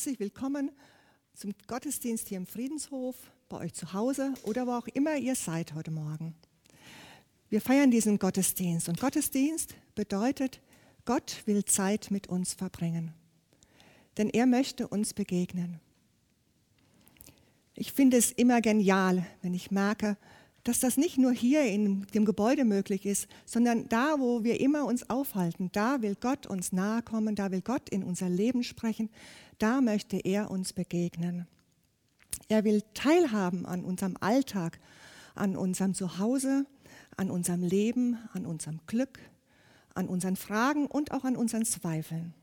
herzlich willkommen zum Gottesdienst hier im Friedenshof, bei euch zu Hause oder wo auch immer ihr seid heute Morgen. Wir feiern diesen Gottesdienst und Gottesdienst bedeutet, Gott will Zeit mit uns verbringen, denn er möchte uns begegnen. Ich finde es immer genial, wenn ich merke, dass das nicht nur hier in dem Gebäude möglich ist, sondern da, wo wir immer uns aufhalten, da will Gott uns nahe kommen, da will Gott in unser Leben sprechen, da möchte er uns begegnen. Er will teilhaben an unserem Alltag, an unserem Zuhause, an unserem Leben, an unserem Glück, an unseren Fragen und auch an unseren Zweifeln.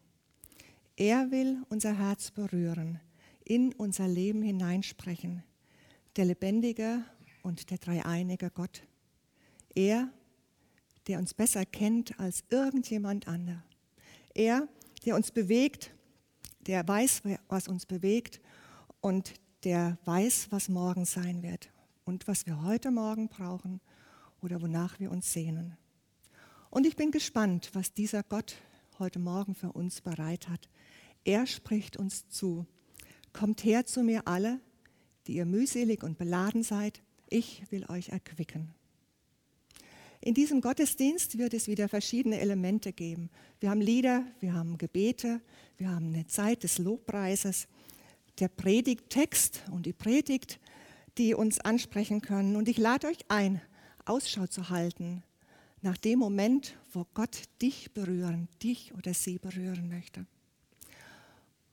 Er will unser Herz berühren, in unser Leben hineinsprechen. Der lebendige und der dreieinige Gott. Er, der uns besser kennt als irgendjemand anderer. Er, der uns bewegt, der weiß, was uns bewegt und der weiß, was morgen sein wird und was wir heute Morgen brauchen oder wonach wir uns sehnen. Und ich bin gespannt, was dieser Gott heute Morgen für uns bereit hat. Er spricht uns zu. Kommt her zu mir alle, die ihr mühselig und beladen seid, ich will euch erquicken. In diesem Gottesdienst wird es wieder verschiedene Elemente geben. Wir haben Lieder, wir haben Gebete, wir haben eine Zeit des Lobpreises, der Predigttext und die Predigt, die uns ansprechen können. Und ich lade euch ein, Ausschau zu halten nach dem Moment, wo Gott dich berühren, dich oder sie berühren möchte.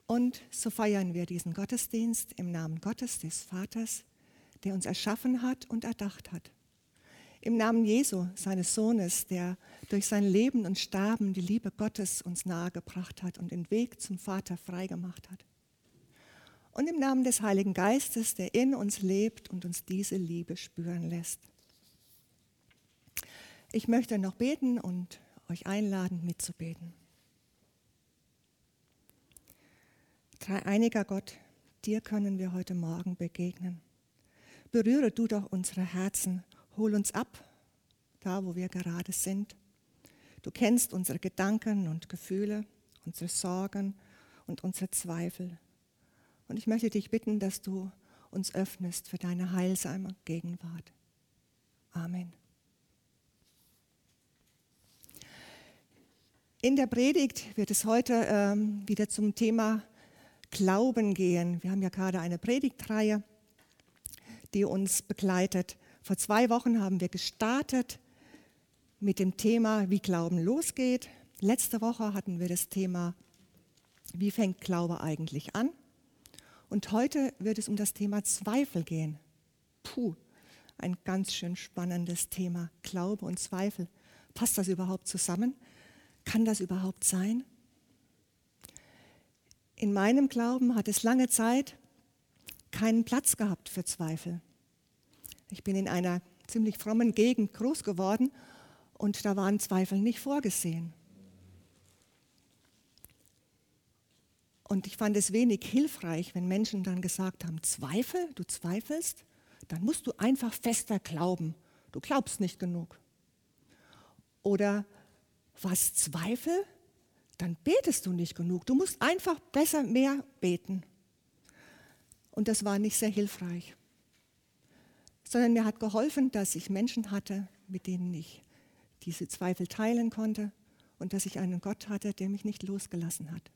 Und so feiern wir diesen Gottesdienst im Namen Gottes, des Vaters, der uns erschaffen hat und erdacht hat. Im Namen Jesu, seines Sohnes, der durch sein Leben und Sterben die Liebe Gottes uns nahegebracht hat und den Weg zum Vater freigemacht hat. Und im Namen des Heiligen Geistes, der in uns lebt und uns diese Liebe spüren lässt. Ich möchte noch beten und euch einladen, mitzubeten. Dreieiniger Gott, dir können wir heute Morgen begegnen. Berühre du doch unsere Herzen, hol uns ab, da wo wir gerade sind. Du kennst unsere Gedanken und Gefühle, unsere Sorgen und unsere Zweifel. Und ich möchte dich bitten, dass du uns öffnest für deine heilsame Gegenwart. Amen. In der Predigt wird es heute ähm, wieder zum Thema Glauben gehen. Wir haben ja gerade eine Predigtreihe die uns begleitet. Vor zwei Wochen haben wir gestartet mit dem Thema, wie Glauben losgeht. Letzte Woche hatten wir das Thema, wie fängt Glaube eigentlich an? Und heute wird es um das Thema Zweifel gehen. Puh, ein ganz schön spannendes Thema, Glaube und Zweifel. Passt das überhaupt zusammen? Kann das überhaupt sein? In meinem Glauben hat es lange Zeit keinen Platz gehabt für Zweifel. Ich bin in einer ziemlich frommen Gegend groß geworden und da waren Zweifel nicht vorgesehen. Und ich fand es wenig hilfreich, wenn Menschen dann gesagt haben, Zweifel, du zweifelst, dann musst du einfach fester glauben. Du glaubst nicht genug. Oder was Zweifel? Dann betest du nicht genug. Du musst einfach besser mehr beten. Und das war nicht sehr hilfreich. Sondern mir hat geholfen, dass ich Menschen hatte, mit denen ich diese Zweifel teilen konnte und dass ich einen Gott hatte, der mich nicht losgelassen hat.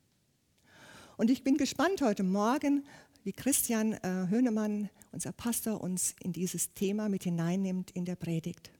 Und ich bin gespannt heute Morgen, wie Christian äh, Hönemann, unser Pastor, uns in dieses Thema mit hineinnimmt in der Predigt.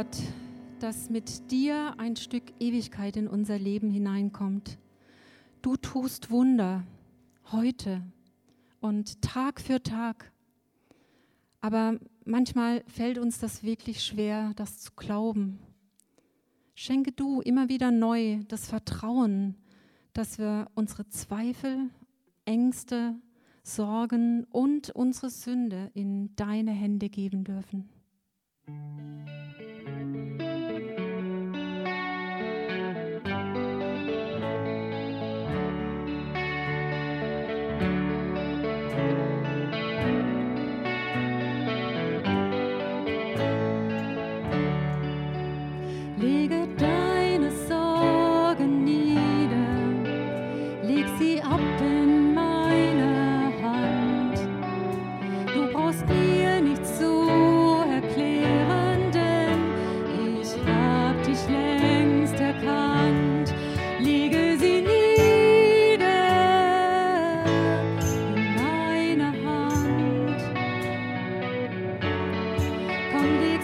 Gott, dass mit dir ein Stück Ewigkeit in unser Leben hineinkommt. Du tust Wunder heute und Tag für Tag. Aber manchmal fällt uns das wirklich schwer, das zu glauben. Schenke du immer wieder neu das Vertrauen, dass wir unsere Zweifel, Ängste, Sorgen und unsere Sünde in deine Hände geben dürfen.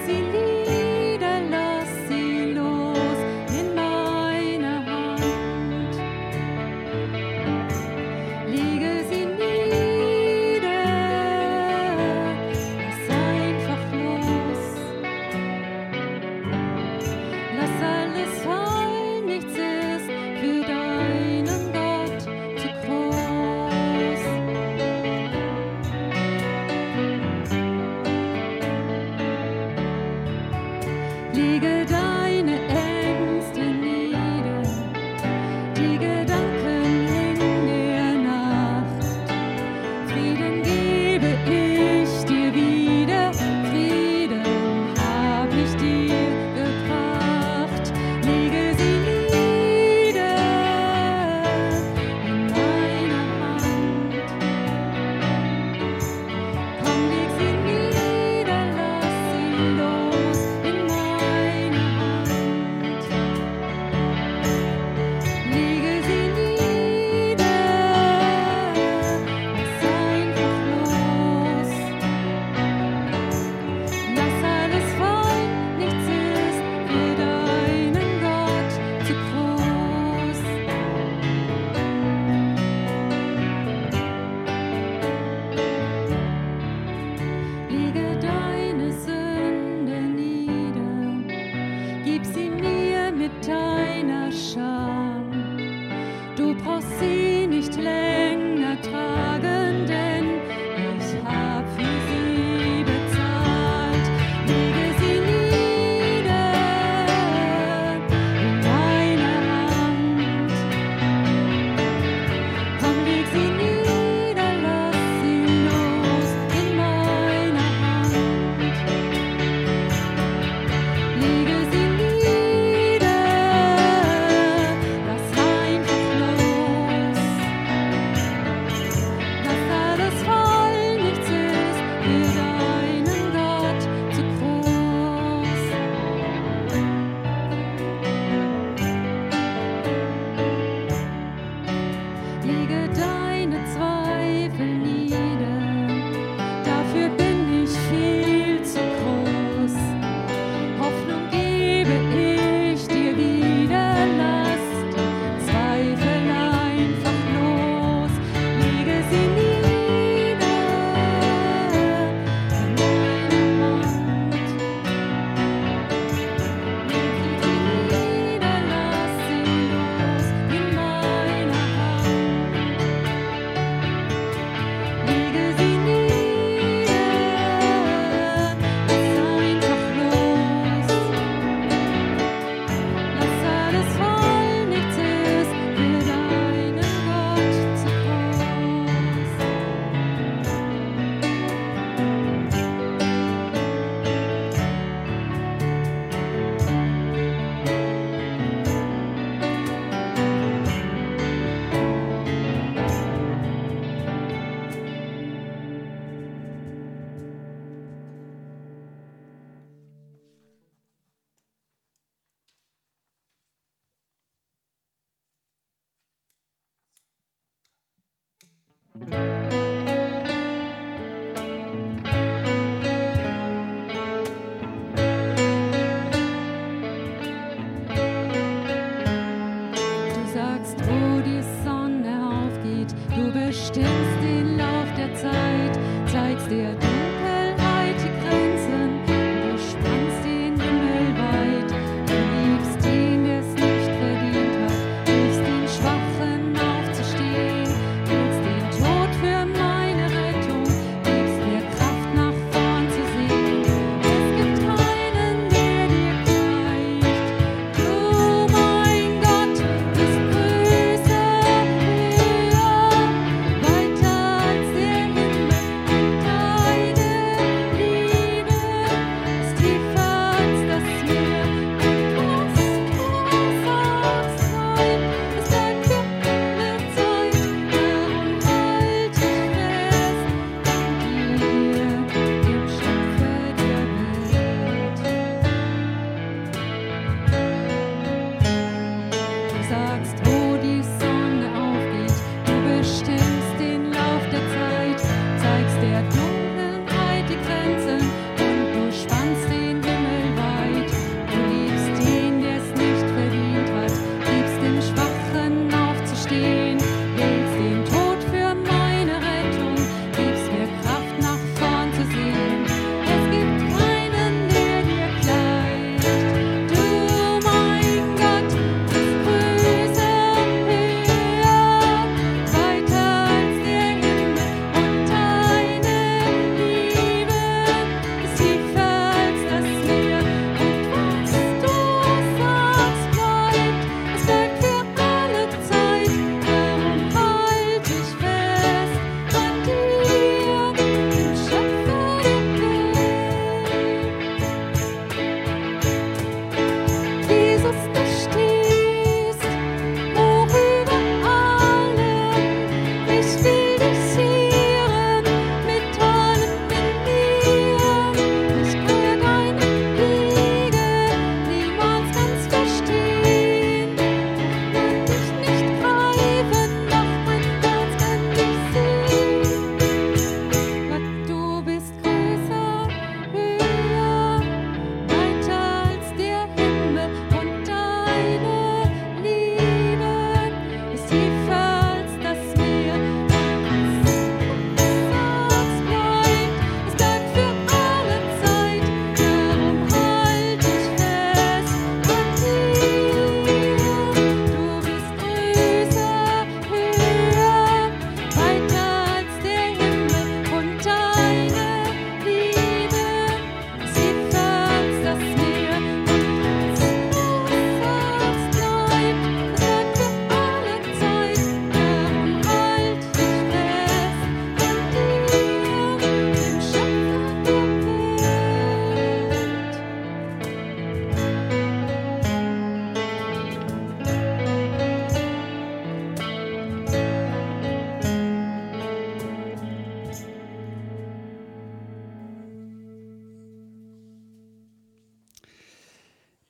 Brasilia.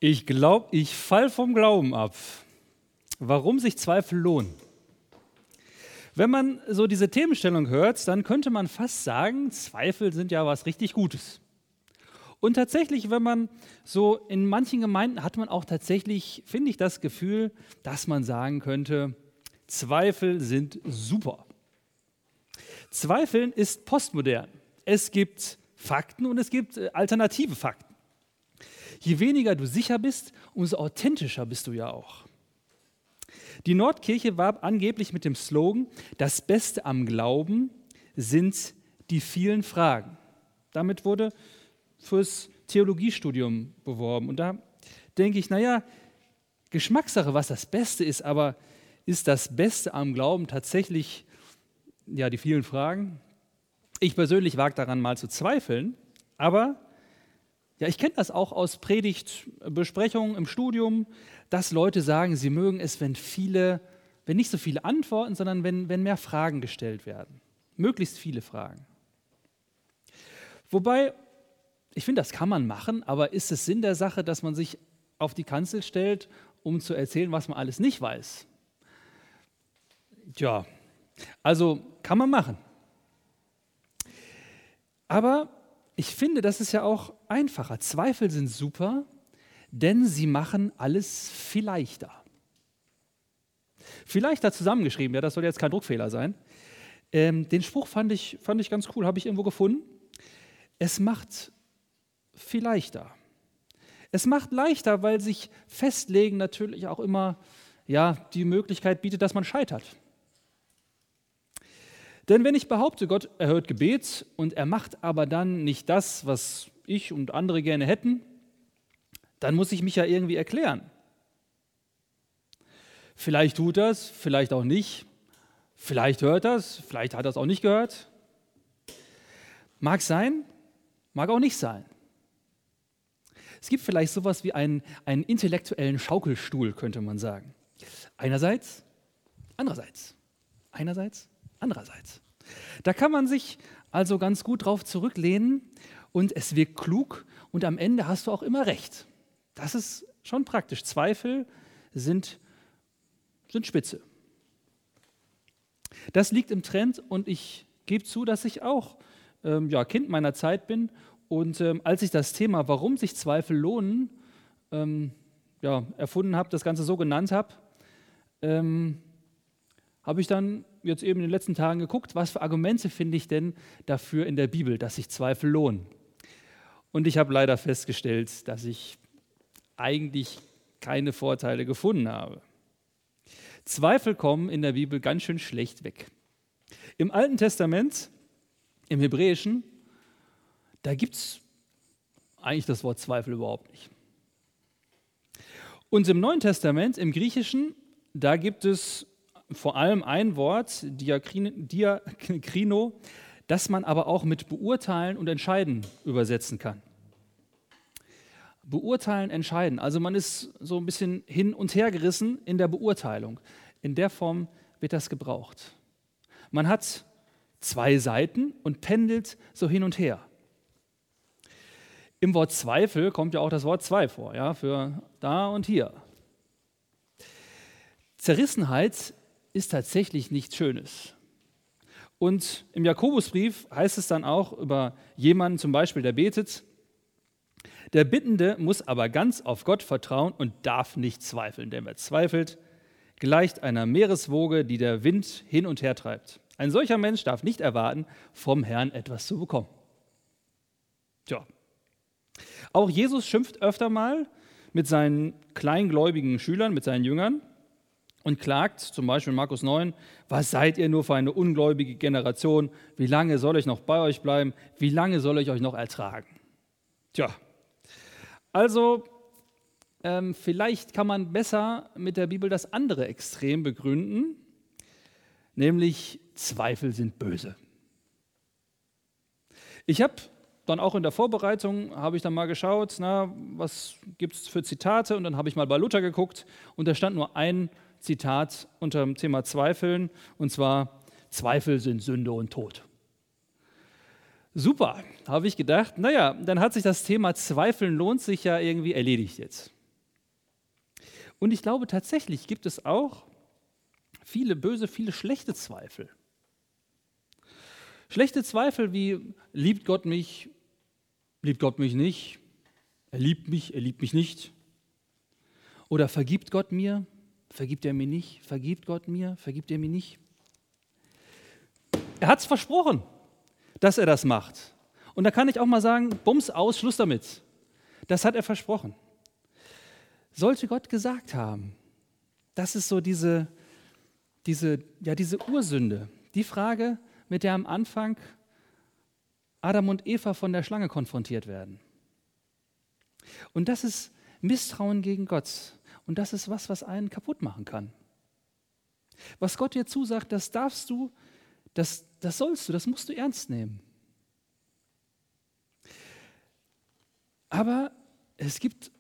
Ich glaube, ich fall vom Glauben ab. Warum sich Zweifel lohnen? Wenn man so diese Themenstellung hört, dann könnte man fast sagen, Zweifel sind ja was richtig Gutes. Und tatsächlich, wenn man so in manchen Gemeinden hat man auch tatsächlich, finde ich, das Gefühl, dass man sagen könnte, Zweifel sind super. Zweifeln ist postmodern. Es gibt Fakten und es gibt äh, alternative Fakten. Je weniger du sicher bist, umso authentischer bist du ja auch. Die Nordkirche warb angeblich mit dem Slogan, das Beste am Glauben sind die vielen Fragen. Damit wurde fürs Theologiestudium beworben. Und da denke ich, naja, Geschmackssache, was das Beste ist, aber ist das Beste am Glauben tatsächlich ja, die vielen Fragen? Ich persönlich wage daran mal zu zweifeln, aber ja, ich kenne das auch aus Predigtbesprechungen im Studium, dass Leute sagen, sie mögen es, wenn viele, wenn nicht so viele Antworten, sondern wenn, wenn mehr Fragen gestellt werden. Möglichst viele Fragen. Wobei, ich finde, das kann man machen, aber ist es Sinn der Sache, dass man sich auf die Kanzel stellt, um zu erzählen, was man alles nicht weiß? Tja, also kann man machen. Aber ich finde, das ist ja auch einfacher. Zweifel sind super, denn sie machen alles viel leichter. Vielleicht da zusammengeschrieben, ja, das soll jetzt kein Druckfehler sein. Ähm, den Spruch fand ich, fand ich ganz cool, habe ich irgendwo gefunden. Es macht viel leichter. Es macht leichter, weil sich Festlegen natürlich auch immer ja, die Möglichkeit bietet, dass man scheitert. Denn wenn ich behaupte, Gott erhört Gebet und er macht aber dann nicht das, was ich und andere gerne hätten, dann muss ich mich ja irgendwie erklären. Vielleicht tut das, vielleicht auch nicht. Vielleicht hört das, vielleicht hat es auch nicht gehört. Mag sein, mag auch nicht sein. Es gibt vielleicht sowas wie einen, einen intellektuellen Schaukelstuhl, könnte man sagen. Einerseits, andererseits. Einerseits, andererseits. Da kann man sich also ganz gut drauf zurücklehnen und es wirkt klug und am Ende hast du auch immer recht. Das ist schon praktisch. Zweifel sind, sind spitze. Das liegt im Trend und ich gebe zu, dass ich auch ähm, ja, Kind meiner Zeit bin. Und ähm, als ich das Thema, warum sich Zweifel lohnen, ähm, ja, erfunden habe, das Ganze so genannt habe, ähm, habe ich dann jetzt eben in den letzten Tagen geguckt, was für Argumente finde ich denn dafür in der Bibel, dass sich Zweifel lohnen. Und ich habe leider festgestellt, dass ich eigentlich keine Vorteile gefunden habe. Zweifel kommen in der Bibel ganz schön schlecht weg. Im Alten Testament, im Hebräischen, da gibt es eigentlich das Wort Zweifel überhaupt nicht. Und im Neuen Testament, im Griechischen, da gibt es vor allem ein Wort, Diakrino, das man aber auch mit beurteilen und entscheiden übersetzen kann. Beurteilen, entscheiden. Also man ist so ein bisschen hin und her gerissen in der Beurteilung. In der Form wird das gebraucht. Man hat zwei Seiten und pendelt so hin und her. Im Wort Zweifel kommt ja auch das Wort zwei vor, ja, für da und hier. Zerrissenheit ist tatsächlich nichts Schönes. Und im Jakobusbrief heißt es dann auch über jemanden zum Beispiel, der betet, der Bittende muss aber ganz auf Gott vertrauen und darf nicht zweifeln, denn wer zweifelt, gleicht einer Meereswoge, die der Wind hin und her treibt. Ein solcher Mensch darf nicht erwarten, vom Herrn etwas zu bekommen. Tja. Auch Jesus schimpft öfter mal mit seinen kleingläubigen Schülern, mit seinen Jüngern und klagt, zum Beispiel in Markus 9, was seid ihr nur für eine ungläubige Generation? Wie lange soll ich noch bei euch bleiben? Wie lange soll ich euch noch ertragen? Tja, also ähm, vielleicht kann man besser mit der Bibel das andere Extrem begründen, nämlich Zweifel sind böse. Ich habe dann auch in der Vorbereitung, habe ich dann mal geschaut, na, was gibt es für Zitate und dann habe ich mal bei Luther geguckt und da stand nur ein Zitat unter dem Thema Zweifeln, und zwar, Zweifel sind Sünde und Tod. Super, habe ich gedacht, naja, dann hat sich das Thema Zweifeln lohnt sich ja irgendwie erledigt jetzt. Und ich glaube tatsächlich gibt es auch viele böse, viele schlechte Zweifel. Schlechte Zweifel wie, liebt Gott mich, liebt Gott mich nicht, er liebt mich, er liebt mich nicht. Oder vergibt Gott mir, Vergibt er mir nicht? Vergibt Gott mir? Vergibt er mir nicht? Er hat es versprochen, dass er das macht. Und da kann ich auch mal sagen, Bums aus, Schluss damit. Das hat er versprochen. Sollte Gott gesagt haben, das ist so diese, diese, ja, diese Ursünde, die Frage, mit der am Anfang Adam und Eva von der Schlange konfrontiert werden. Und das ist Misstrauen gegen Gott. Und das ist was, was einen kaputt machen kann. Was Gott dir zusagt, das darfst du, das, das sollst du, das musst du ernst nehmen. Aber es gibt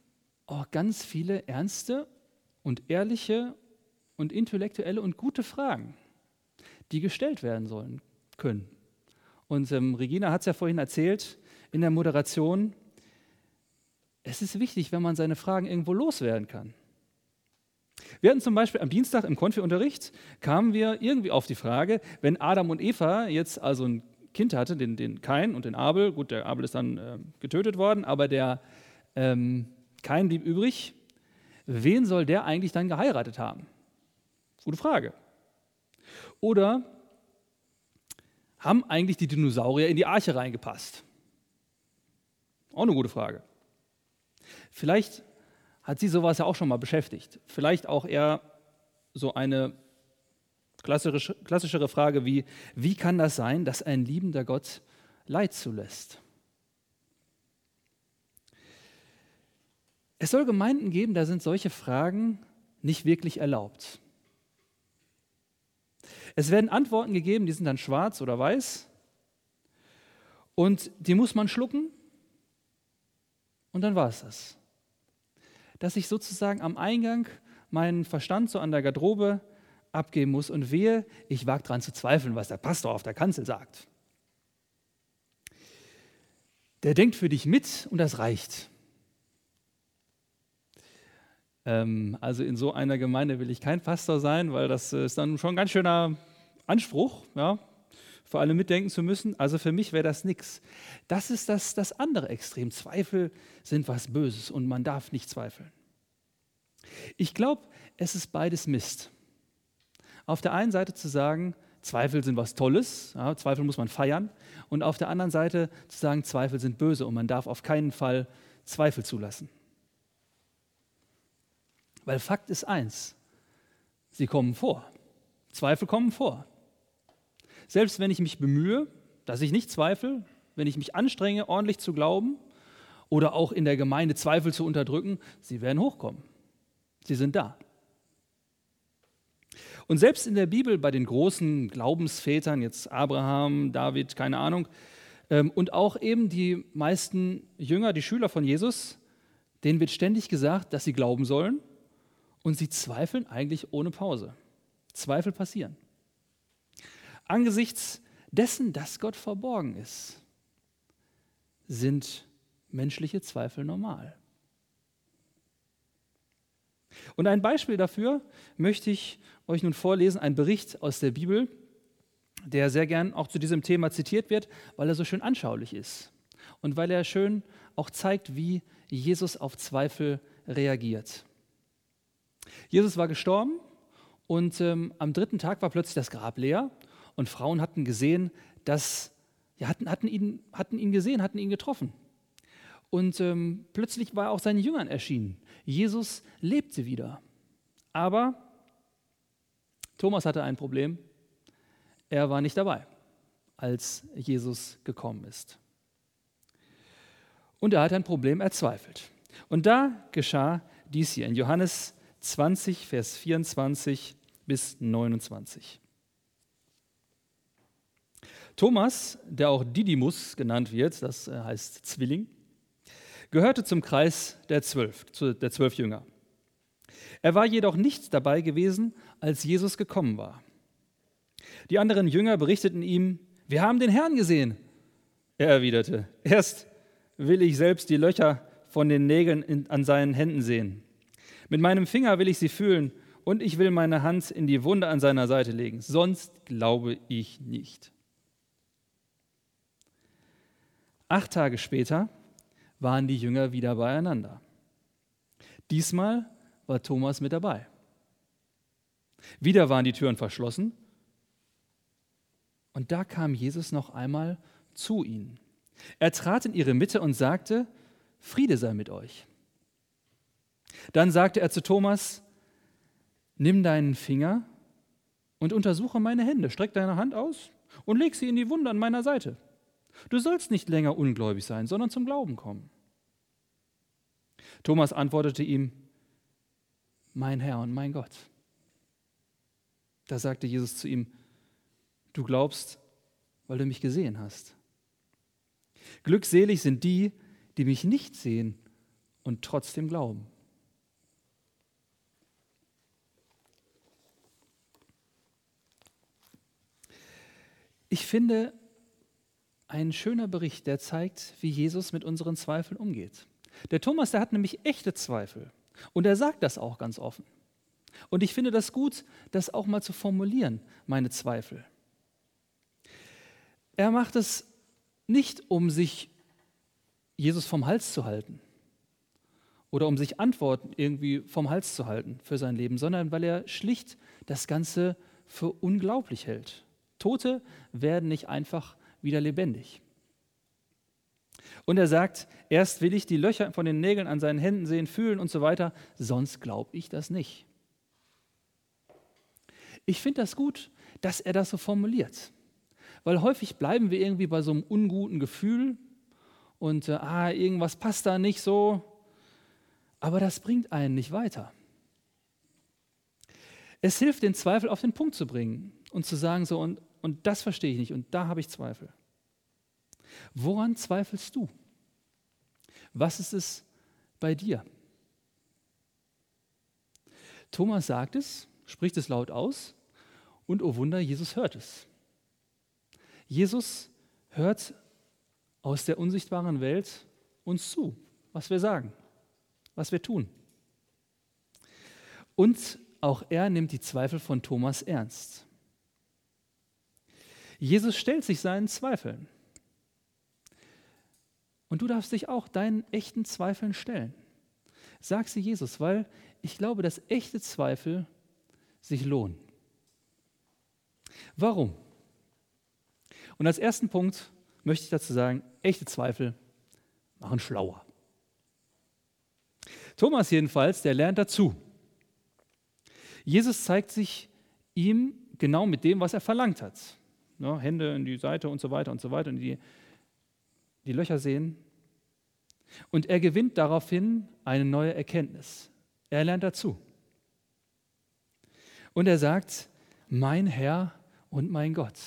auch ganz viele ernste und ehrliche und intellektuelle und gute Fragen, die gestellt werden sollen können. Und ähm, Regina hat es ja vorhin erzählt in der Moderation, es ist wichtig, wenn man seine Fragen irgendwo loswerden kann. Wir hatten zum Beispiel am Dienstag im Konfi-Unterricht, kamen wir irgendwie auf die Frage, wenn Adam und Eva jetzt also ein Kind hatten, den, den Kain und den Abel, gut, der Abel ist dann äh, getötet worden, aber der ähm, Kain blieb übrig, wen soll der eigentlich dann geheiratet haben? Gute Frage. Oder haben eigentlich die Dinosaurier in die Arche reingepasst? Auch eine gute Frage. Vielleicht hat sie sowas ja auch schon mal beschäftigt. Vielleicht auch eher so eine klassischere Frage wie, wie kann das sein, dass ein liebender Gott Leid zulässt? Es soll Gemeinden geben, da sind solche Fragen nicht wirklich erlaubt. Es werden Antworten gegeben, die sind dann schwarz oder weiß und die muss man schlucken und dann war es das. Dass ich sozusagen am Eingang meinen Verstand so an der Garderobe abgeben muss und wehe, ich wage daran zu zweifeln, was der Pastor auf der Kanzel sagt. Der denkt für dich mit und das reicht. Ähm, also in so einer Gemeinde will ich kein Pastor sein, weil das ist dann schon ein ganz schöner Anspruch, ja, für alle mitdenken zu müssen. Also für mich wäre das nichts. Das ist das, das andere Extrem. Zweifel sind was Böses und man darf nicht zweifeln. Ich glaube, es ist beides Mist. Auf der einen Seite zu sagen, Zweifel sind was Tolles, ja, Zweifel muss man feiern, und auf der anderen Seite zu sagen, Zweifel sind böse und man darf auf keinen Fall Zweifel zulassen. Weil Fakt ist eins, sie kommen vor. Zweifel kommen vor. Selbst wenn ich mich bemühe, dass ich nicht zweifle, wenn ich mich anstrenge, ordentlich zu glauben oder auch in der Gemeinde Zweifel zu unterdrücken, sie werden hochkommen. Sie sind da. Und selbst in der Bibel bei den großen Glaubensvätern, jetzt Abraham, David, keine Ahnung, ähm, und auch eben die meisten Jünger, die Schüler von Jesus, denen wird ständig gesagt, dass sie glauben sollen und sie zweifeln eigentlich ohne Pause. Zweifel passieren. Angesichts dessen, dass Gott verborgen ist, sind menschliche Zweifel normal. Und ein Beispiel dafür möchte ich euch nun vorlesen, ein Bericht aus der Bibel, der sehr gern auch zu diesem Thema zitiert wird, weil er so schön anschaulich ist und weil er schön auch zeigt, wie Jesus auf Zweifel reagiert. Jesus war gestorben und ähm, am dritten Tag war plötzlich das Grab leer und Frauen hatten gesehen, dass, ja, hatten, hatten, ihn, hatten ihn gesehen, hatten ihn getroffen. Und ähm, plötzlich war er auch seinen Jüngern erschienen. Jesus lebte wieder. Aber Thomas hatte ein Problem. Er war nicht dabei, als Jesus gekommen ist. Und er hat ein Problem, er zweifelt. Und da geschah dies hier in Johannes 20, Vers 24 bis 29. Thomas, der auch Didymus genannt wird, das äh, heißt Zwilling, gehörte zum Kreis der zwölf, der zwölf Jünger. Er war jedoch nicht dabei gewesen, als Jesus gekommen war. Die anderen Jünger berichteten ihm, wir haben den Herrn gesehen. Er erwiderte, erst will ich selbst die Löcher von den Nägeln in, an seinen Händen sehen. Mit meinem Finger will ich sie fühlen und ich will meine Hand in die Wunde an seiner Seite legen. Sonst glaube ich nicht. Acht Tage später waren die Jünger wieder beieinander. Diesmal war Thomas mit dabei. Wieder waren die Türen verschlossen und da kam Jesus noch einmal zu ihnen. Er trat in ihre Mitte und sagte, Friede sei mit euch. Dann sagte er zu Thomas, nimm deinen Finger und untersuche meine Hände, streck deine Hand aus und leg sie in die Wunde an meiner Seite. Du sollst nicht länger ungläubig sein, sondern zum Glauben kommen. Thomas antwortete ihm, mein Herr und mein Gott. Da sagte Jesus zu ihm, du glaubst, weil du mich gesehen hast. Glückselig sind die, die mich nicht sehen und trotzdem glauben. Ich finde, ein schöner Bericht, der zeigt, wie Jesus mit unseren Zweifeln umgeht. Der Thomas, der hat nämlich echte Zweifel. Und er sagt das auch ganz offen. Und ich finde das gut, das auch mal zu formulieren, meine Zweifel. Er macht es nicht, um sich Jesus vom Hals zu halten oder um sich Antworten irgendwie vom Hals zu halten für sein Leben, sondern weil er schlicht das Ganze für unglaublich hält. Tote werden nicht einfach wieder lebendig. Und er sagt, erst will ich die Löcher von den Nägeln an seinen Händen sehen, fühlen und so weiter, sonst glaube ich das nicht. Ich finde das gut, dass er das so formuliert, weil häufig bleiben wir irgendwie bei so einem unguten Gefühl und äh, ah, irgendwas passt da nicht so, aber das bringt einen nicht weiter. Es hilft, den Zweifel auf den Punkt zu bringen und zu sagen, so, und, und das verstehe ich nicht und da habe ich Zweifel. Woran zweifelst du? Was ist es bei dir? Thomas sagt es, spricht es laut aus und oh Wunder, Jesus hört es. Jesus hört aus der unsichtbaren Welt uns zu, was wir sagen, was wir tun. Und auch er nimmt die Zweifel von Thomas ernst. Jesus stellt sich seinen Zweifeln. Und du darfst dich auch deinen echten Zweifeln stellen. Sag sie Jesus, weil ich glaube, dass echte Zweifel sich lohnen. Warum? Und als ersten Punkt möchte ich dazu sagen, echte Zweifel machen schlauer. Thomas jedenfalls, der lernt dazu. Jesus zeigt sich ihm genau mit dem, was er verlangt hat. Ja, Hände in die Seite und so weiter und so weiter und die, die Löcher sehen. Und er gewinnt daraufhin eine neue Erkenntnis. Er lernt dazu. Und er sagt, mein Herr und mein Gott.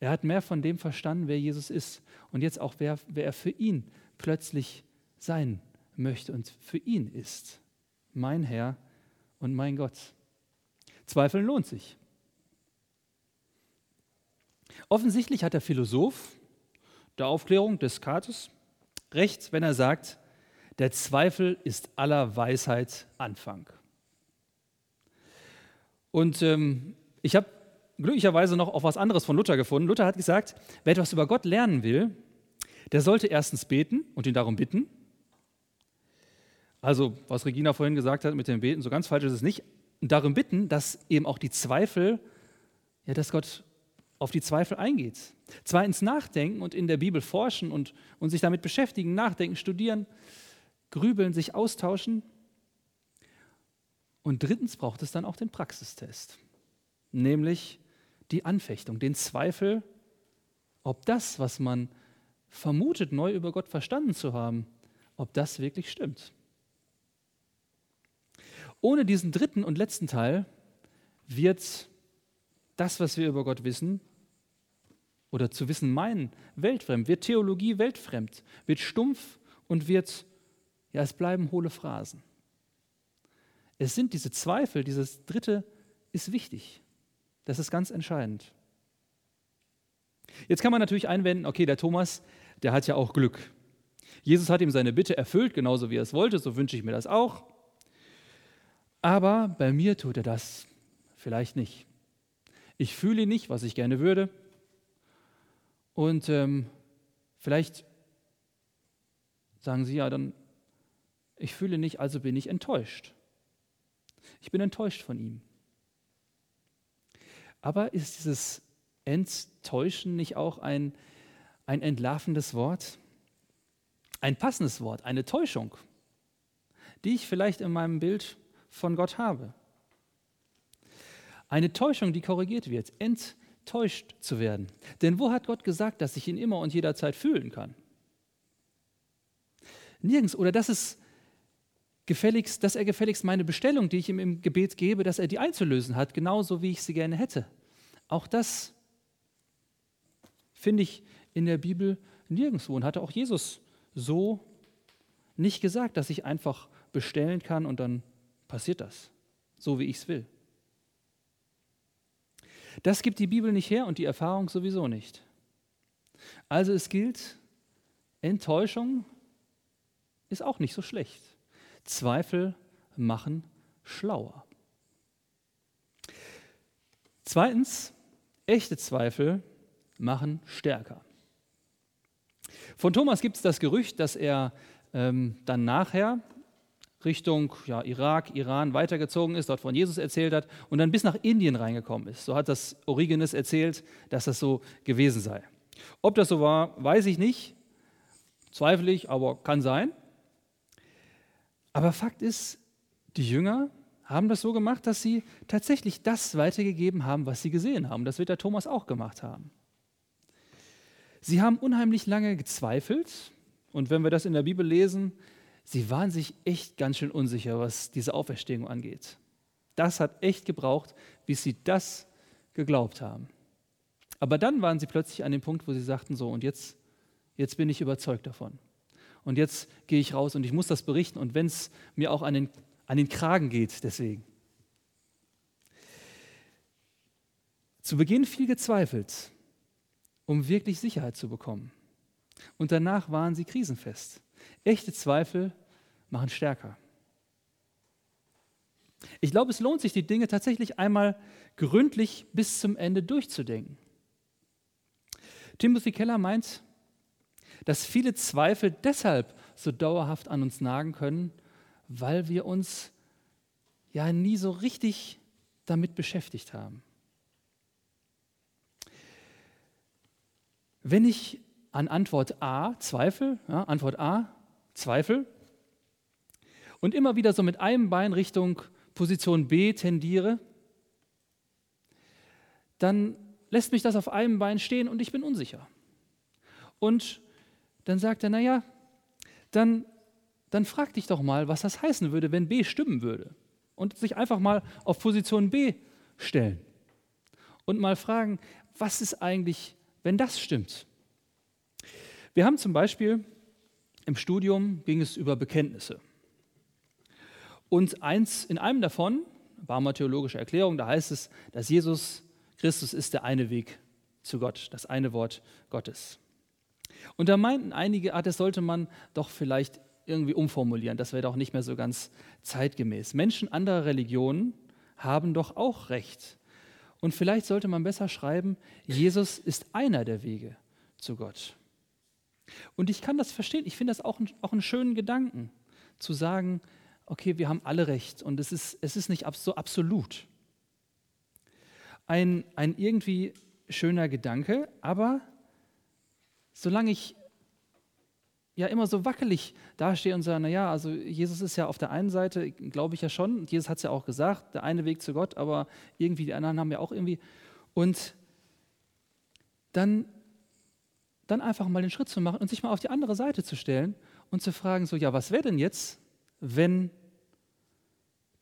Er hat mehr von dem verstanden, wer Jesus ist und jetzt auch, wer, wer er für ihn plötzlich sein möchte und für ihn ist. Mein Herr und mein Gott. Zweifeln lohnt sich. Offensichtlich hat der Philosoph der Aufklärung Descartes recht, wenn er sagt, der Zweifel ist aller Weisheit Anfang. Und ähm, ich habe glücklicherweise noch auf was anderes von Luther gefunden. Luther hat gesagt, wer etwas über Gott lernen will, der sollte erstens beten und ihn darum bitten. Also, was Regina vorhin gesagt hat mit dem Beten, so ganz falsch ist es nicht. Und darum bitten, dass eben auch die Zweifel, ja, dass Gott auf die Zweifel eingeht. Zwar ins Nachdenken und in der Bibel forschen und, und sich damit beschäftigen, nachdenken, studieren, grübeln, sich austauschen. Und drittens braucht es dann auch den Praxistest, nämlich die Anfechtung, den Zweifel, ob das, was man vermutet, neu über Gott verstanden zu haben, ob das wirklich stimmt. Ohne diesen dritten und letzten Teil wird das, was wir über Gott wissen, oder zu wissen meinen, weltfremd, wird Theologie weltfremd, wird stumpf und wird, ja, es bleiben hohle Phrasen. Es sind diese Zweifel, dieses dritte ist wichtig. Das ist ganz entscheidend. Jetzt kann man natürlich einwenden, okay, der Thomas, der hat ja auch Glück. Jesus hat ihm seine Bitte erfüllt, genauso wie er es wollte, so wünsche ich mir das auch. Aber bei mir tut er das vielleicht nicht. Ich fühle nicht, was ich gerne würde. Und ähm, vielleicht sagen Sie ja dann, ich fühle nicht, also bin ich enttäuscht. Ich bin enttäuscht von ihm. Aber ist dieses Enttäuschen nicht auch ein, ein entlarvendes Wort? Ein passendes Wort, eine Täuschung, die ich vielleicht in meinem Bild von Gott habe. Eine Täuschung, die korrigiert wird, enttäuscht zu werden. Denn wo hat Gott gesagt, dass ich ihn immer und jederzeit fühlen kann? Nirgends. Oder dass es gefälligst, dass er gefälligst meine Bestellung, die ich ihm im Gebet gebe, dass er die einzulösen hat, genauso wie ich sie gerne hätte. Auch das finde ich in der Bibel nirgendwo und hatte auch Jesus so nicht gesagt, dass ich einfach bestellen kann und dann passiert das, so wie ich es will. Das gibt die Bibel nicht her und die Erfahrung sowieso nicht. Also es gilt, Enttäuschung ist auch nicht so schlecht. Zweifel machen schlauer. Zweitens, echte Zweifel machen stärker. Von Thomas gibt es das Gerücht, dass er ähm, dann nachher Richtung ja, Irak, Iran weitergezogen ist, dort von Jesus erzählt hat und dann bis nach Indien reingekommen ist. So hat das Origenes erzählt, dass das so gewesen sei. Ob das so war, weiß ich nicht. Zweifle ich, aber kann sein. Aber Fakt ist, die Jünger haben das so gemacht, dass sie tatsächlich das weitergegeben haben, was sie gesehen haben. Das wird der Thomas auch gemacht haben. Sie haben unheimlich lange gezweifelt und wenn wir das in der Bibel lesen, sie waren sich echt ganz schön unsicher, was diese Auferstehung angeht. Das hat echt gebraucht, bis sie das geglaubt haben. Aber dann waren sie plötzlich an dem Punkt, wo sie sagten, so, und jetzt, jetzt bin ich überzeugt davon. Und jetzt gehe ich raus und ich muss das berichten. Und wenn es mir auch an den, an den Kragen geht, deswegen. Zu Beginn viel gezweifelt, um wirklich Sicherheit zu bekommen. Und danach waren sie krisenfest. Echte Zweifel machen stärker. Ich glaube, es lohnt sich, die Dinge tatsächlich einmal gründlich bis zum Ende durchzudenken. Timothy Keller meint, dass viele Zweifel deshalb so dauerhaft an uns nagen können, weil wir uns ja nie so richtig damit beschäftigt haben. Wenn ich an Antwort A Zweifel, ja, Antwort A Zweifel und immer wieder so mit einem Bein Richtung Position B tendiere, dann lässt mich das auf einem Bein stehen und ich bin unsicher. Und dann sagt er, naja, dann, dann frag dich doch mal, was das heißen würde, wenn B stimmen würde. Und sich einfach mal auf Position B stellen. Und mal fragen, was ist eigentlich, wenn das stimmt? Wir haben zum Beispiel im Studium ging es über Bekenntnisse. Und eins, in einem davon, Barmer theologische Erklärung, da heißt es, dass Jesus Christus ist der eine Weg zu Gott, das eine Wort Gottes. Und da meinten einige, ah, das sollte man doch vielleicht irgendwie umformulieren, das wäre doch nicht mehr so ganz zeitgemäß. Menschen anderer Religionen haben doch auch Recht. Und vielleicht sollte man besser schreiben, Jesus ist einer der Wege zu Gott. Und ich kann das verstehen, ich finde das auch, auch einen schönen Gedanken, zu sagen, okay, wir haben alle Recht und es ist, es ist nicht so absolut. Ein, ein irgendwie schöner Gedanke, aber solange ich ja immer so wackelig dastehe und sage, naja, also Jesus ist ja auf der einen Seite, glaube ich ja schon, Jesus hat es ja auch gesagt, der eine Weg zu Gott, aber irgendwie die anderen haben ja auch irgendwie. Und dann, dann einfach mal den Schritt zu machen und sich mal auf die andere Seite zu stellen und zu fragen, so, ja, was wäre denn jetzt, wenn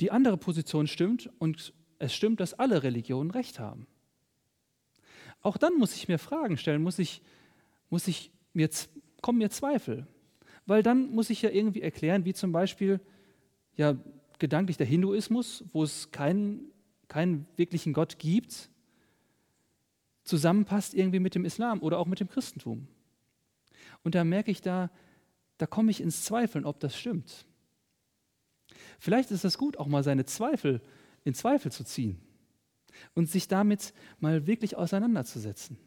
die andere Position stimmt und es stimmt, dass alle Religionen recht haben? Auch dann muss ich mir Fragen stellen, muss ich muss ich mir, kommen mir Zweifel. Weil dann muss ich ja irgendwie erklären, wie zum Beispiel ja, gedanklich der Hinduismus, wo es keinen, keinen wirklichen Gott gibt, zusammenpasst irgendwie mit dem Islam oder auch mit dem Christentum. Und da merke ich, da, da komme ich ins Zweifeln, ob das stimmt. Vielleicht ist es gut, auch mal seine Zweifel in Zweifel zu ziehen und sich damit mal wirklich auseinanderzusetzen.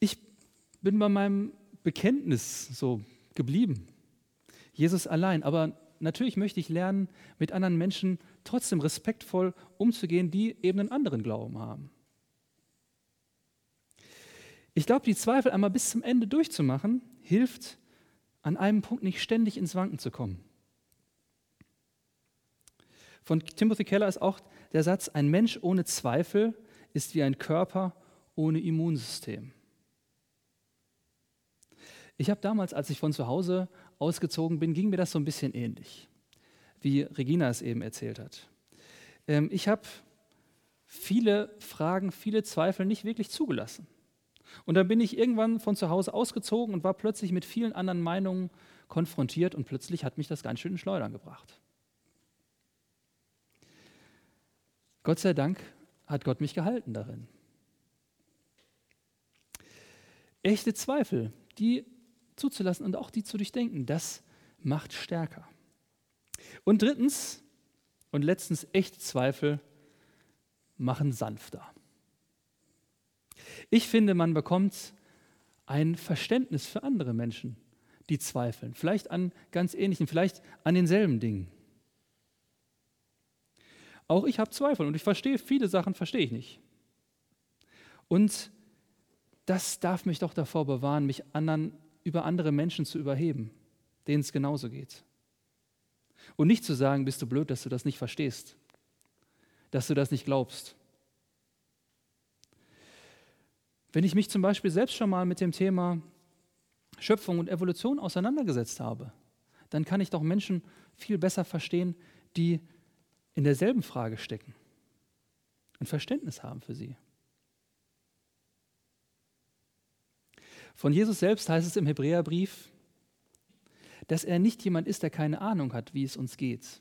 Ich bin bei meinem Bekenntnis so geblieben. Jesus allein. Aber natürlich möchte ich lernen, mit anderen Menschen trotzdem respektvoll umzugehen, die eben einen anderen Glauben haben. Ich glaube, die Zweifel einmal bis zum Ende durchzumachen, hilft, an einem Punkt nicht ständig ins Wanken zu kommen. Von Timothy Keller ist auch der Satz, ein Mensch ohne Zweifel ist wie ein Körper ohne Immunsystem. Ich habe damals, als ich von zu Hause ausgezogen bin, ging mir das so ein bisschen ähnlich, wie Regina es eben erzählt hat. Ähm, ich habe viele Fragen, viele Zweifel nicht wirklich zugelassen. Und dann bin ich irgendwann von zu Hause ausgezogen und war plötzlich mit vielen anderen Meinungen konfrontiert und plötzlich hat mich das ganz schön in Schleudern gebracht. Gott sei Dank hat Gott mich gehalten darin. Echte Zweifel, die zuzulassen und auch die zu durchdenken. Das macht stärker. Und drittens und letztens, echte Zweifel machen sanfter. Ich finde, man bekommt ein Verständnis für andere Menschen, die zweifeln, vielleicht an ganz ähnlichen, vielleicht an denselben Dingen. Auch ich habe Zweifel und ich verstehe viele Sachen, verstehe ich nicht. Und das darf mich doch davor bewahren, mich anderen, über andere Menschen zu überheben, denen es genauso geht. Und nicht zu sagen, bist du blöd, dass du das nicht verstehst, dass du das nicht glaubst. Wenn ich mich zum Beispiel selbst schon mal mit dem Thema Schöpfung und Evolution auseinandergesetzt habe, dann kann ich doch Menschen viel besser verstehen, die in derselben Frage stecken und Verständnis haben für sie. Von Jesus selbst heißt es im Hebräerbrief, dass er nicht jemand ist, der keine Ahnung hat, wie es uns geht,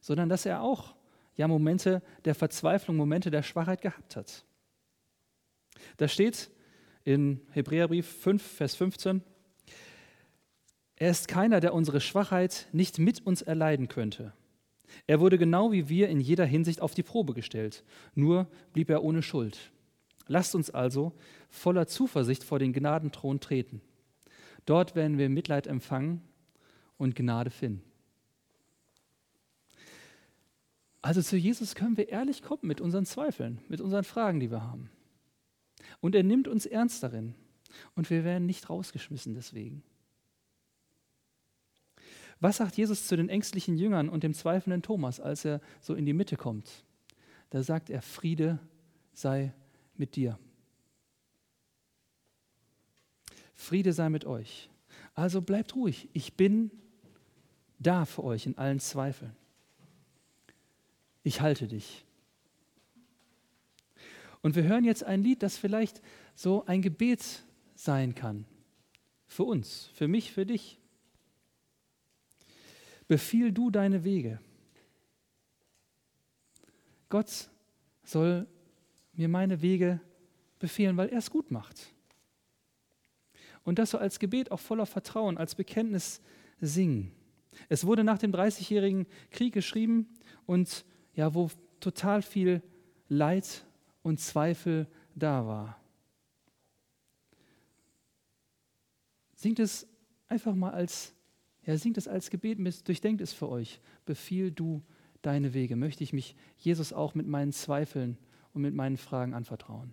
sondern dass er auch ja Momente der Verzweiflung, Momente der Schwachheit gehabt hat. Da steht in Hebräerbrief 5, Vers 15, er ist keiner, der unsere Schwachheit nicht mit uns erleiden könnte. Er wurde genau wie wir in jeder Hinsicht auf die Probe gestellt, nur blieb er ohne Schuld. Lasst uns also voller Zuversicht vor den Gnadenthron treten. Dort werden wir Mitleid empfangen und Gnade finden. Also zu Jesus können wir ehrlich kommen mit unseren Zweifeln, mit unseren Fragen, die wir haben. Und er nimmt uns ernst darin. Und wir werden nicht rausgeschmissen deswegen. Was sagt Jesus zu den ängstlichen Jüngern und dem zweifelnden Thomas, als er so in die Mitte kommt? Da sagt er, Friede sei mit dir. Friede sei mit euch. Also bleibt ruhig. Ich bin da für euch in allen Zweifeln. Ich halte dich. Und wir hören jetzt ein Lied, das vielleicht so ein Gebet sein kann. Für uns, für mich, für dich. Befiehl du deine Wege. Gott soll mir meine Wege befehlen, weil er es gut macht. Und das so als Gebet auch voller Vertrauen, als Bekenntnis singen. Es wurde nach dem Dreißigjährigen Krieg geschrieben und ja, wo total viel Leid und Zweifel da war. Singt es einfach mal als, ja, singt es als Gebet, durchdenkt es für euch. Befiehl du deine Wege. Möchte ich mich Jesus auch mit meinen Zweifeln und mit meinen Fragen anvertrauen.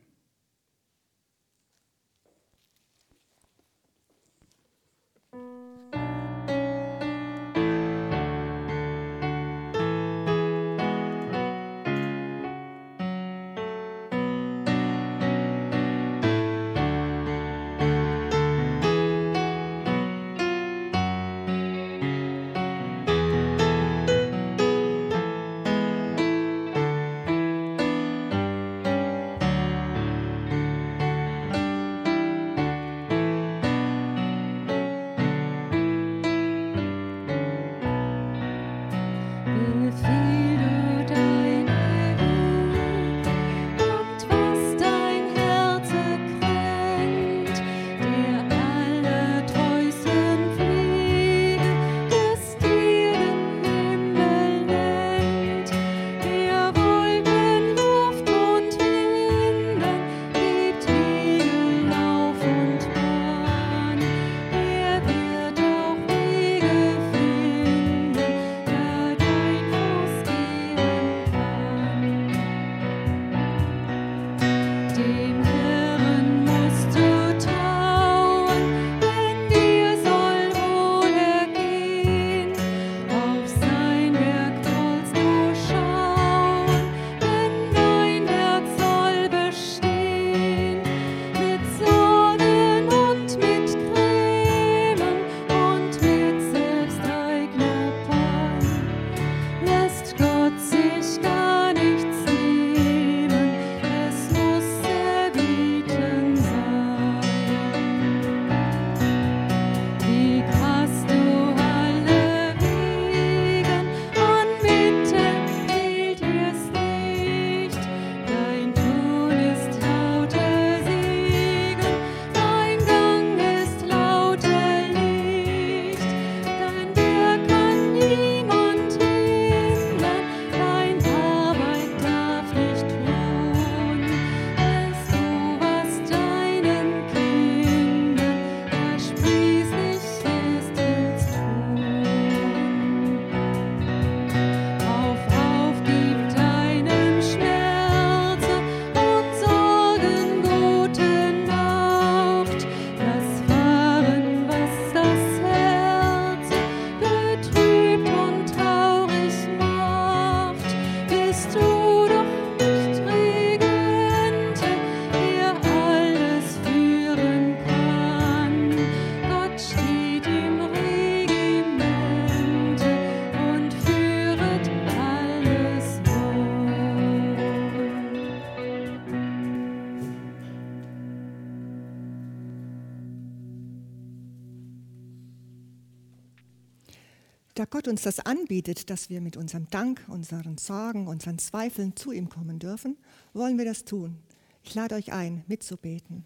Gott uns das anbietet, dass wir mit unserem Dank, unseren Sorgen, unseren Zweifeln zu ihm kommen dürfen, wollen wir das tun. Ich lade euch ein, mitzubeten.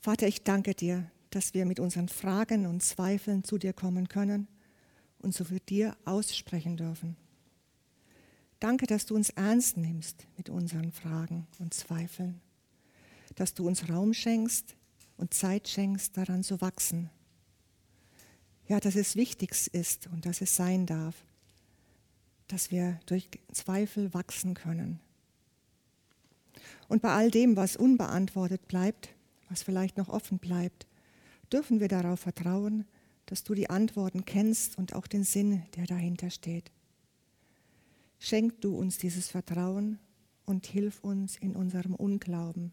Vater, ich danke dir, dass wir mit unseren Fragen und Zweifeln zu dir kommen können und so für dir aussprechen dürfen. Danke, dass du uns ernst nimmst mit unseren Fragen und Zweifeln, dass du uns Raum schenkst und Zeit schenkst, daran zu wachsen. Ja, dass es wichtig ist und dass es sein darf, dass wir durch Zweifel wachsen können. Und bei all dem, was unbeantwortet bleibt, was vielleicht noch offen bleibt, dürfen wir darauf vertrauen, dass du die Antworten kennst und auch den Sinn, der dahinter steht. Schenk du uns dieses Vertrauen und hilf uns in unserem Unglauben.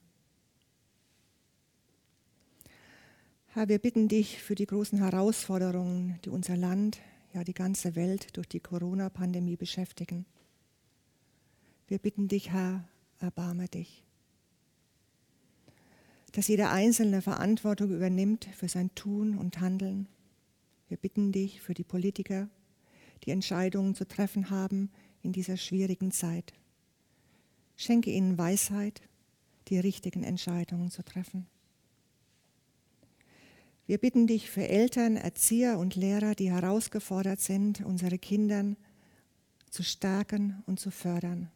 Herr, wir bitten dich für die großen Herausforderungen, die unser Land, ja die ganze Welt durch die Corona-Pandemie beschäftigen. Wir bitten dich, Herr, erbarme dich. Dass jeder Einzelne Verantwortung übernimmt für sein Tun und Handeln. Wir bitten dich für die Politiker, die Entscheidungen zu treffen haben in dieser schwierigen Zeit. Schenke ihnen Weisheit, die richtigen Entscheidungen zu treffen. Wir bitten dich für Eltern, Erzieher und Lehrer, die herausgefordert sind, unsere Kinder zu stärken und zu fördern.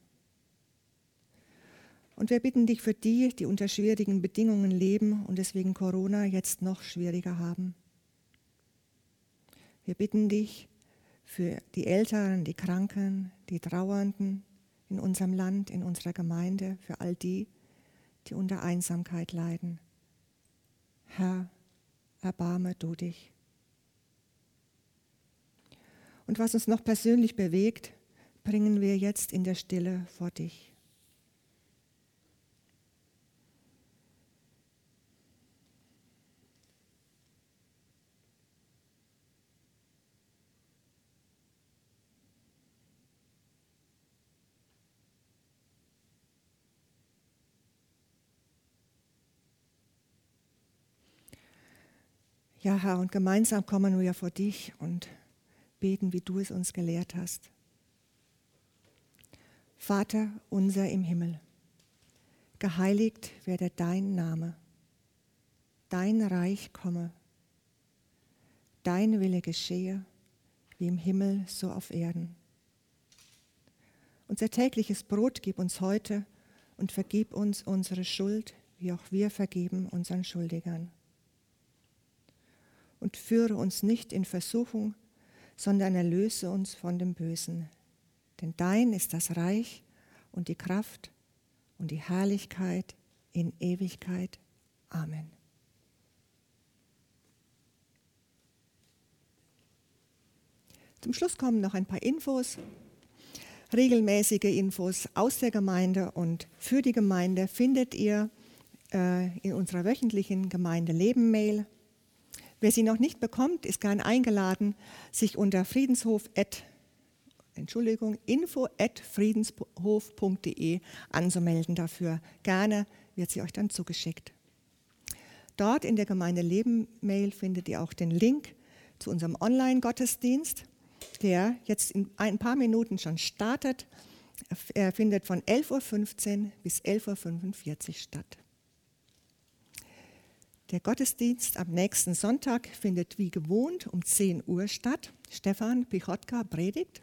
Und wir bitten dich für die, die unter schwierigen Bedingungen leben und es wegen Corona jetzt noch schwieriger haben. Wir bitten dich für die Älteren, die Kranken, die Trauernden in unserem Land, in unserer Gemeinde, für all die, die unter Einsamkeit leiden. Herr, erbarme du dich. Und was uns noch persönlich bewegt, bringen wir jetzt in der Stille vor dich. Ja, Herr, und gemeinsam kommen wir vor dich und beten, wie du es uns gelehrt hast. Vater unser im Himmel, geheiligt werde dein Name, dein Reich komme, dein Wille geschehe, wie im Himmel so auf Erden. Unser tägliches Brot gib uns heute und vergib uns unsere Schuld, wie auch wir vergeben unseren Schuldigern und führe uns nicht in Versuchung, sondern erlöse uns von dem Bösen. Denn dein ist das Reich und die Kraft und die Herrlichkeit in Ewigkeit. Amen. Zum Schluss kommen noch ein paar Infos, regelmäßige Infos aus der Gemeinde und für die Gemeinde findet ihr äh, in unserer wöchentlichen Gemeindeleben-Mail Wer sie noch nicht bekommt, ist gern eingeladen, sich unter Friedenshof Entschuldigung, info at friedenshof.de anzumelden dafür. Gerne wird sie euch dann zugeschickt. Dort in der Gemeinde Leben Mail findet ihr auch den Link zu unserem Online-Gottesdienst, der jetzt in ein paar Minuten schon startet. Er findet von 11.15 Uhr bis 11.45 Uhr statt. Der Gottesdienst am nächsten Sonntag findet wie gewohnt um 10 Uhr statt. Stefan Pichotka predigt.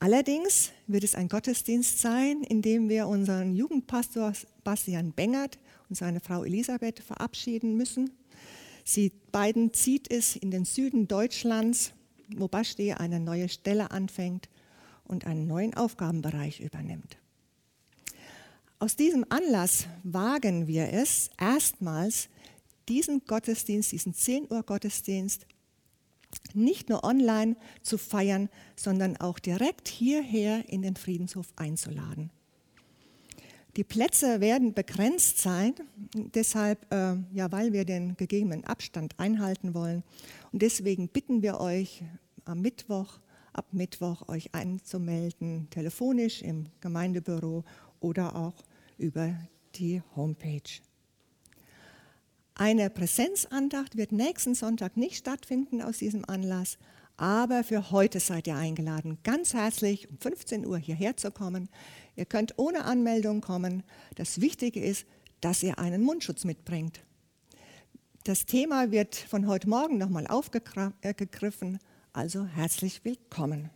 Allerdings wird es ein Gottesdienst sein, in dem wir unseren Jugendpastor Bastian Bengert und seine Frau Elisabeth verabschieden müssen. Sie beiden zieht es in den Süden Deutschlands, wo Basti eine neue Stelle anfängt und einen neuen Aufgabenbereich übernimmt. Aus diesem Anlass wagen wir es erstmals, diesen Gottesdienst, diesen 10 Uhr Gottesdienst nicht nur online zu feiern, sondern auch direkt hierher in den Friedenshof einzuladen. Die Plätze werden begrenzt sein, deshalb, äh, ja, weil wir den gegebenen Abstand einhalten wollen. Und deswegen bitten wir euch am Mittwoch, ab Mittwoch euch einzumelden, telefonisch im Gemeindebüro oder auch über die Homepage. Eine Präsenzandacht wird nächsten Sonntag nicht stattfinden aus diesem Anlass, aber für heute seid ihr eingeladen, ganz herzlich um 15 Uhr hierher zu kommen. Ihr könnt ohne Anmeldung kommen. Das Wichtige ist, dass ihr einen Mundschutz mitbringt. Das Thema wird von heute Morgen nochmal aufgegriffen, also herzlich willkommen.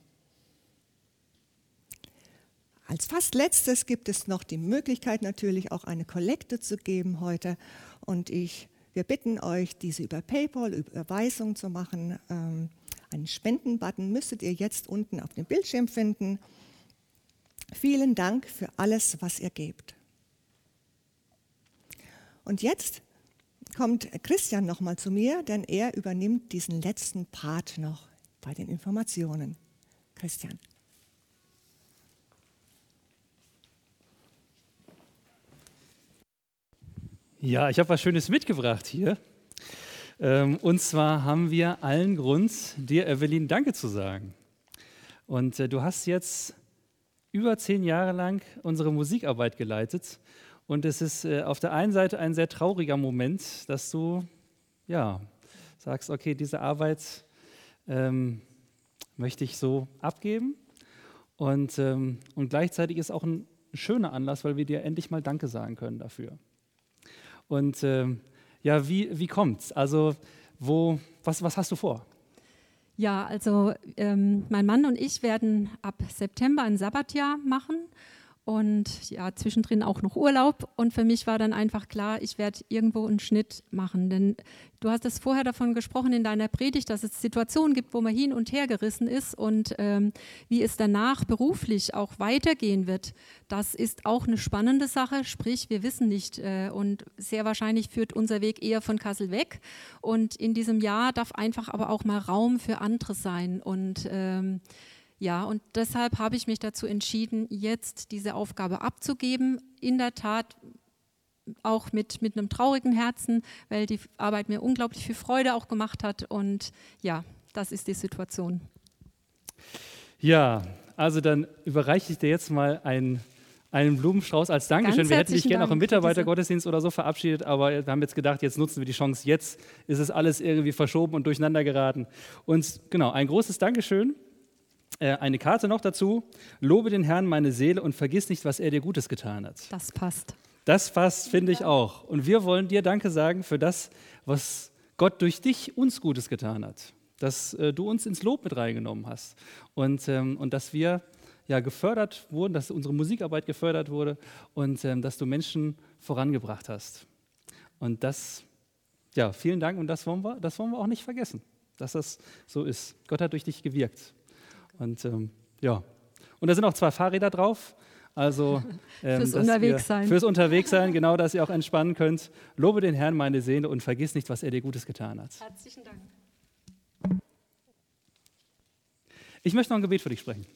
Als fast letztes gibt es noch die Möglichkeit natürlich auch eine Kollekte zu geben heute und ich, wir bitten euch, diese über PayPal, Überweisung zu machen. Ähm, einen Spendenbutton müsstet ihr jetzt unten auf dem Bildschirm finden. Vielen Dank für alles, was ihr gebt. Und jetzt kommt Christian nochmal zu mir, denn er übernimmt diesen letzten Part noch bei den Informationen. Christian. Ja, ich habe was Schönes mitgebracht hier. Ähm, und zwar haben wir allen Grund, dir, Evelyn, Danke zu sagen. Und äh, du hast jetzt über zehn Jahre lang unsere Musikarbeit geleitet. Und es ist äh, auf der einen Seite ein sehr trauriger Moment, dass du ja, sagst, okay, diese Arbeit ähm, möchte ich so abgeben. Und, ähm, und gleichzeitig ist auch ein schöner Anlass, weil wir dir endlich mal Danke sagen können dafür. Und ähm, ja, wie, wie kommt's? Also, wo, was, was hast du vor? Ja, also ähm, mein Mann und ich werden ab September ein Sabbatjahr machen und ja, zwischendrin auch noch Urlaub. Und für mich war dann einfach klar, ich werde irgendwo einen Schnitt machen. Denn du hast es vorher davon gesprochen in deiner Predigt, dass es Situationen gibt, wo man hin und her gerissen ist und ähm, wie es danach beruflich auch weitergehen wird. Das ist auch eine spannende Sache. Sprich, wir wissen nicht äh, und sehr wahrscheinlich führt unser Weg eher von Kassel weg. Und in diesem Jahr darf einfach aber auch mal Raum für andere sein. Und ähm, ja, und deshalb habe ich mich dazu entschieden, jetzt diese Aufgabe abzugeben. In der Tat auch mit, mit einem traurigen Herzen, weil die Arbeit mir unglaublich viel Freude auch gemacht hat. Und ja, das ist die Situation. Ja, also dann überreiche ich dir jetzt mal einen, einen Blumenstrauß als Dankeschön. wir hätten dich gerne auch im Mitarbeitergottesdienst oder so verabschiedet, aber wir haben jetzt gedacht, jetzt nutzen wir die Chance. Jetzt ist es alles irgendwie verschoben und durcheinander geraten. Und genau, ein großes Dankeschön eine Karte noch dazu. Lobe den Herrn meine Seele und vergiss nicht, was er dir Gutes getan hat. Das passt. Das passt, finde ich auch. Und wir wollen dir Danke sagen für das, was Gott durch dich uns Gutes getan hat. Dass äh, du uns ins Lob mit reingenommen hast. Und, ähm, und dass wir ja, gefördert wurden, dass unsere Musikarbeit gefördert wurde und ähm, dass du Menschen vorangebracht hast. Und das, ja, vielen Dank und das wollen wir, das wollen wir auch nicht vergessen, dass das so ist. Gott hat durch dich gewirkt. Und ähm, ja, und da sind auch zwei Fahrräder drauf. Also ähm, fürs Unterwegssein. Fürs Unterwegssein, genau, dass ihr auch entspannen könnt. Lobe den Herrn, meine Seele, und vergiss nicht, was er dir Gutes getan hat. Herzlichen Dank. Ich möchte noch ein Gebet für dich sprechen.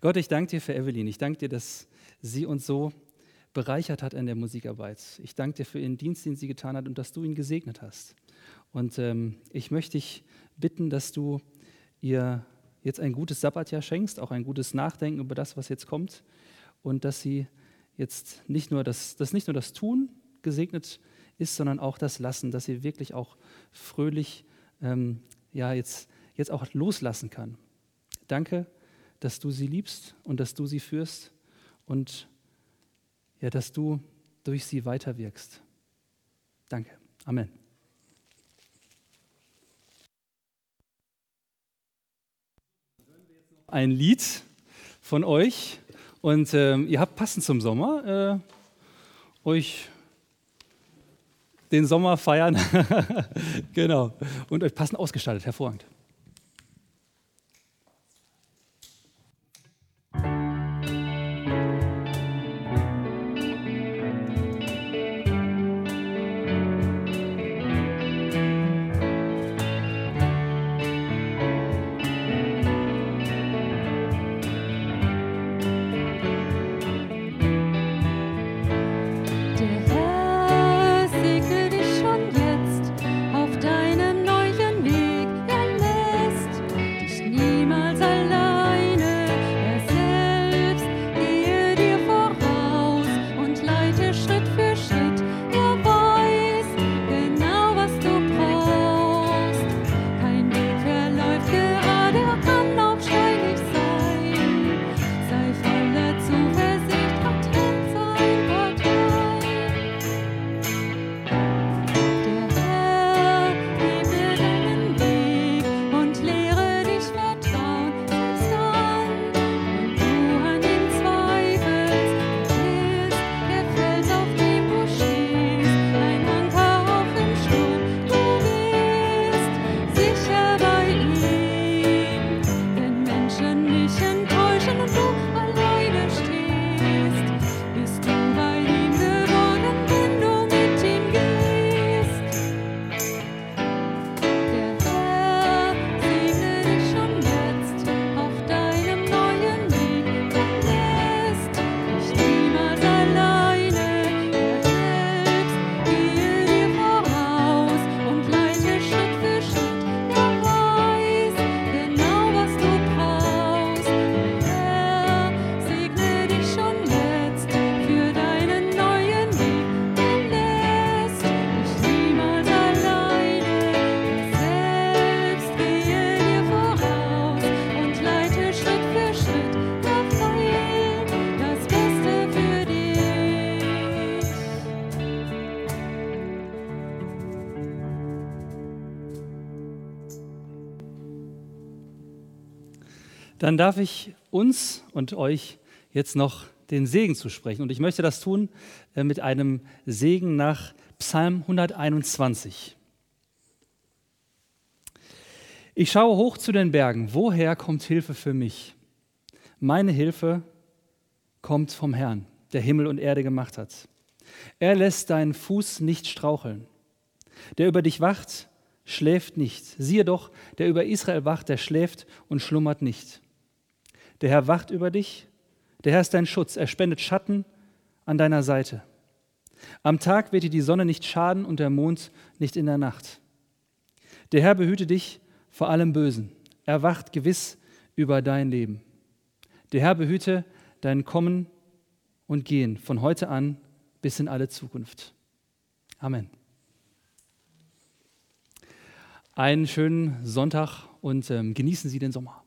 Gott, ich danke dir für Evelyn. Ich danke dir, dass sie uns so bereichert hat in der Musikarbeit. Ich danke dir für ihren Dienst, den sie getan hat und dass du ihn gesegnet hast. Und ähm, ich möchte dich bitten, dass du ihr jetzt ein gutes Sabbatjahr schenkst, auch ein gutes Nachdenken über das, was jetzt kommt und dass sie jetzt nicht nur das, dass nicht nur das Tun gesegnet ist, sondern auch das Lassen, dass sie wirklich auch fröhlich ähm, ja, jetzt, jetzt auch loslassen kann. Danke, dass du sie liebst und dass du sie führst und ja, dass du durch sie weiterwirkst. Danke. Amen. Ein Lied von euch und ähm, ihr habt passend zum Sommer äh, euch den Sommer feiern. genau. Und euch passend ausgestattet. Hervorragend. Dann darf ich uns und euch jetzt noch den Segen zu sprechen. Und ich möchte das tun äh, mit einem Segen nach Psalm 121. Ich schaue hoch zu den Bergen. Woher kommt Hilfe für mich? Meine Hilfe kommt vom Herrn, der Himmel und Erde gemacht hat. Er lässt deinen Fuß nicht straucheln. Der über dich wacht, schläft nicht. Siehe doch, der über Israel wacht, der schläft und schlummert nicht. Der Herr wacht über dich, der Herr ist dein Schutz, er spendet Schatten an deiner Seite. Am Tag wird dir die Sonne nicht schaden und der Mond nicht in der Nacht. Der Herr behüte dich vor allem Bösen. Er wacht gewiss über dein Leben. Der Herr behüte dein Kommen und Gehen von heute an bis in alle Zukunft. Amen. Einen schönen Sonntag und ähm, genießen Sie den Sommer.